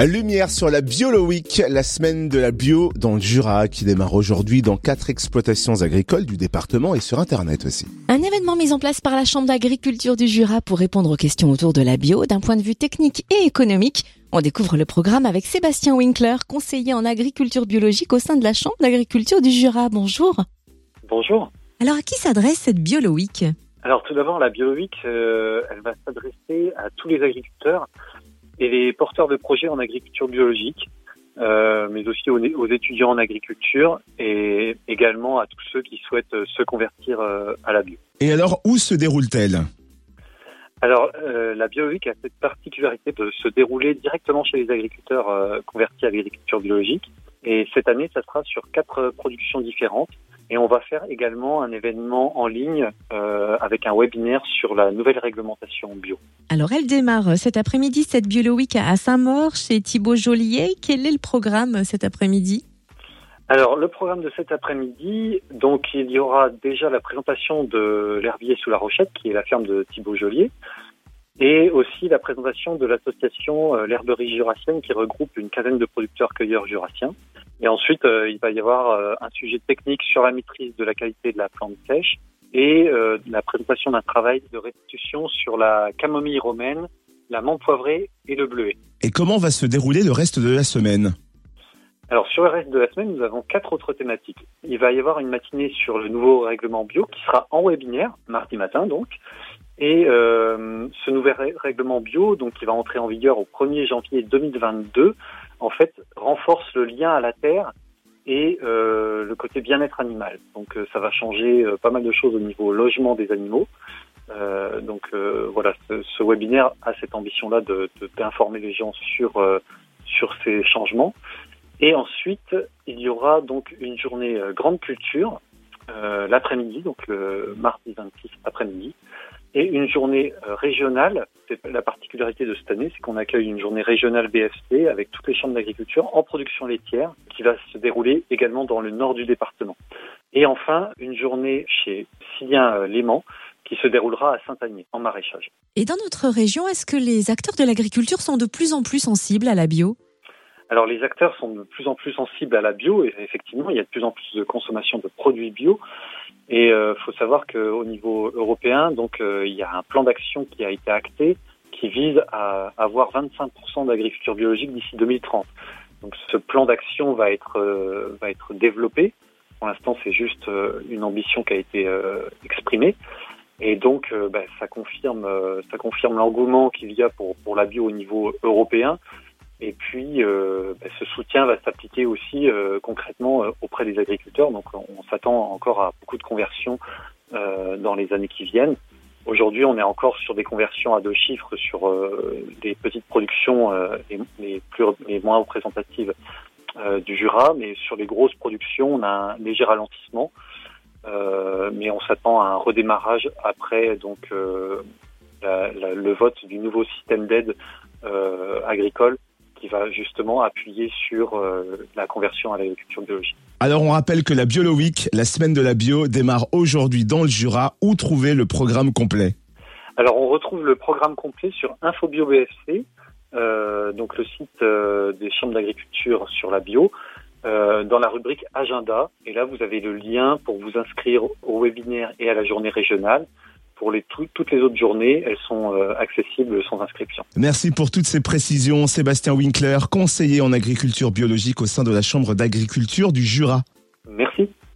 Lumière sur la Biolo Week, la semaine de la bio dans le Jura qui démarre aujourd'hui dans quatre exploitations agricoles du département et sur internet aussi. Un événement mis en place par la Chambre d'agriculture du Jura pour répondre aux questions autour de la bio d'un point de vue technique et économique. On découvre le programme avec Sébastien Winkler, conseiller en agriculture biologique au sein de la Chambre d'agriculture du Jura. Bonjour. Bonjour. Alors à qui s'adresse cette Biolo Week Alors tout d'abord, la Biolo Week, euh, elle va s'adresser à tous les agriculteurs et les porteurs de projets en agriculture biologique, euh, mais aussi aux, aux, étudiants en agriculture et également à tous ceux qui souhaitent se convertir euh, à la bio. Et alors, où se déroule-t-elle? Alors, euh, la BioVic a cette particularité de se dérouler directement chez les agriculteurs euh, convertis à l'agriculture biologique. Et cette année, ça sera sur quatre productions différentes. Et on va faire également un événement en ligne avec un webinaire sur la nouvelle réglementation bio. Alors, elle démarre cet après-midi, cette BioWeek à Saint-Maur, chez Thibaut Joliet. Quel est le programme cet après-midi? Alors le programme de cet après-midi, donc il y aura déjà la présentation de l'herbier sous la rochette, qui est la ferme de Thibaut Joliet, et aussi la présentation de l'association euh, l'herberie jurassienne qui regroupe une quinzaine de producteurs cueilleurs jurassiens. Et ensuite, euh, il va y avoir euh, un sujet technique sur la maîtrise de la qualité de la plante sèche et la présentation d'un travail de restitution sur la camomille romaine, la menthe poivrée et le bleuet. Et comment va se dérouler le reste de la semaine? Alors sur le reste de la semaine, nous avons quatre autres thématiques. Il va y avoir une matinée sur le nouveau règlement bio qui sera en webinaire, mardi matin donc. Et euh, ce nouvel règlement bio, donc qui va entrer en vigueur au 1er janvier 2022, en fait renforce le lien à la terre et euh, le côté bien-être animal. Donc euh, ça va changer euh, pas mal de choses au niveau logement des animaux. Euh, donc euh, voilà, ce, ce, webinaire a cette ambition-là de d'informer les gens sur sur ces changements. Et ensuite, il y aura donc une journée euh, grande culture euh, l'après-midi, donc le mardi 26 après-midi, et une journée euh, régionale. La particularité de cette année, c'est qu'on accueille une journée régionale BFC avec toutes les chambres d'agriculture en production laitière, qui va se dérouler également dans le nord du département. Et enfin, une journée chez Silien Léman, qui se déroulera à Saint-Agné, en maraîchage. Et dans notre région, est-ce que les acteurs de l'agriculture sont de plus en plus sensibles à la bio? Alors les acteurs sont de plus en plus sensibles à la bio et effectivement il y a de plus en plus de consommation de produits bio. Et euh, faut savoir qu'au niveau européen, donc euh, il y a un plan d'action qui a été acté qui vise à avoir 25% d'agriculture biologique d'ici 2030. Donc ce plan d'action va être euh, va être développé. Pour l'instant, c'est juste euh, une ambition qui a été exprimée. Et donc, bah, ça confirme, ça confirme l'engouement qu'il y a pour pour la bio au niveau européen. Et puis, euh, bah, ce soutien va s'appliquer aussi euh, concrètement euh, auprès des agriculteurs. Donc, on, s'attend encore à beaucoup de conversions euh, dans les années qui viennent. Aujourd'hui, on est encore sur des conversions à deux chiffres sur des petites productions les, les, plus, les moins représentatives du Jura, mais sur les grosses productions, on a un léger ralentissement. mais on s'attend à un redémarrage après donc la, la, le vote du nouveau système d'aide agricole qui va justement appuyer sur euh, la conversion à l'agriculture biologique. Alors on rappelle que la Biolo Week, la semaine de la bio, démarre aujourd'hui dans le Jura. Où trouver le programme complet? Alors on retrouve le programme complet sur InfoBio BFC, euh, donc le site euh, des chambres d'agriculture sur la bio, euh, dans la rubrique Agenda. Et là vous avez le lien pour vous inscrire au webinaire et à la journée régionale pour les toutes les autres journées, elles sont euh, accessibles sans inscription. Merci pour toutes ces précisions, Sébastien Winkler, conseiller en agriculture biologique au sein de la Chambre d'agriculture du Jura. Merci.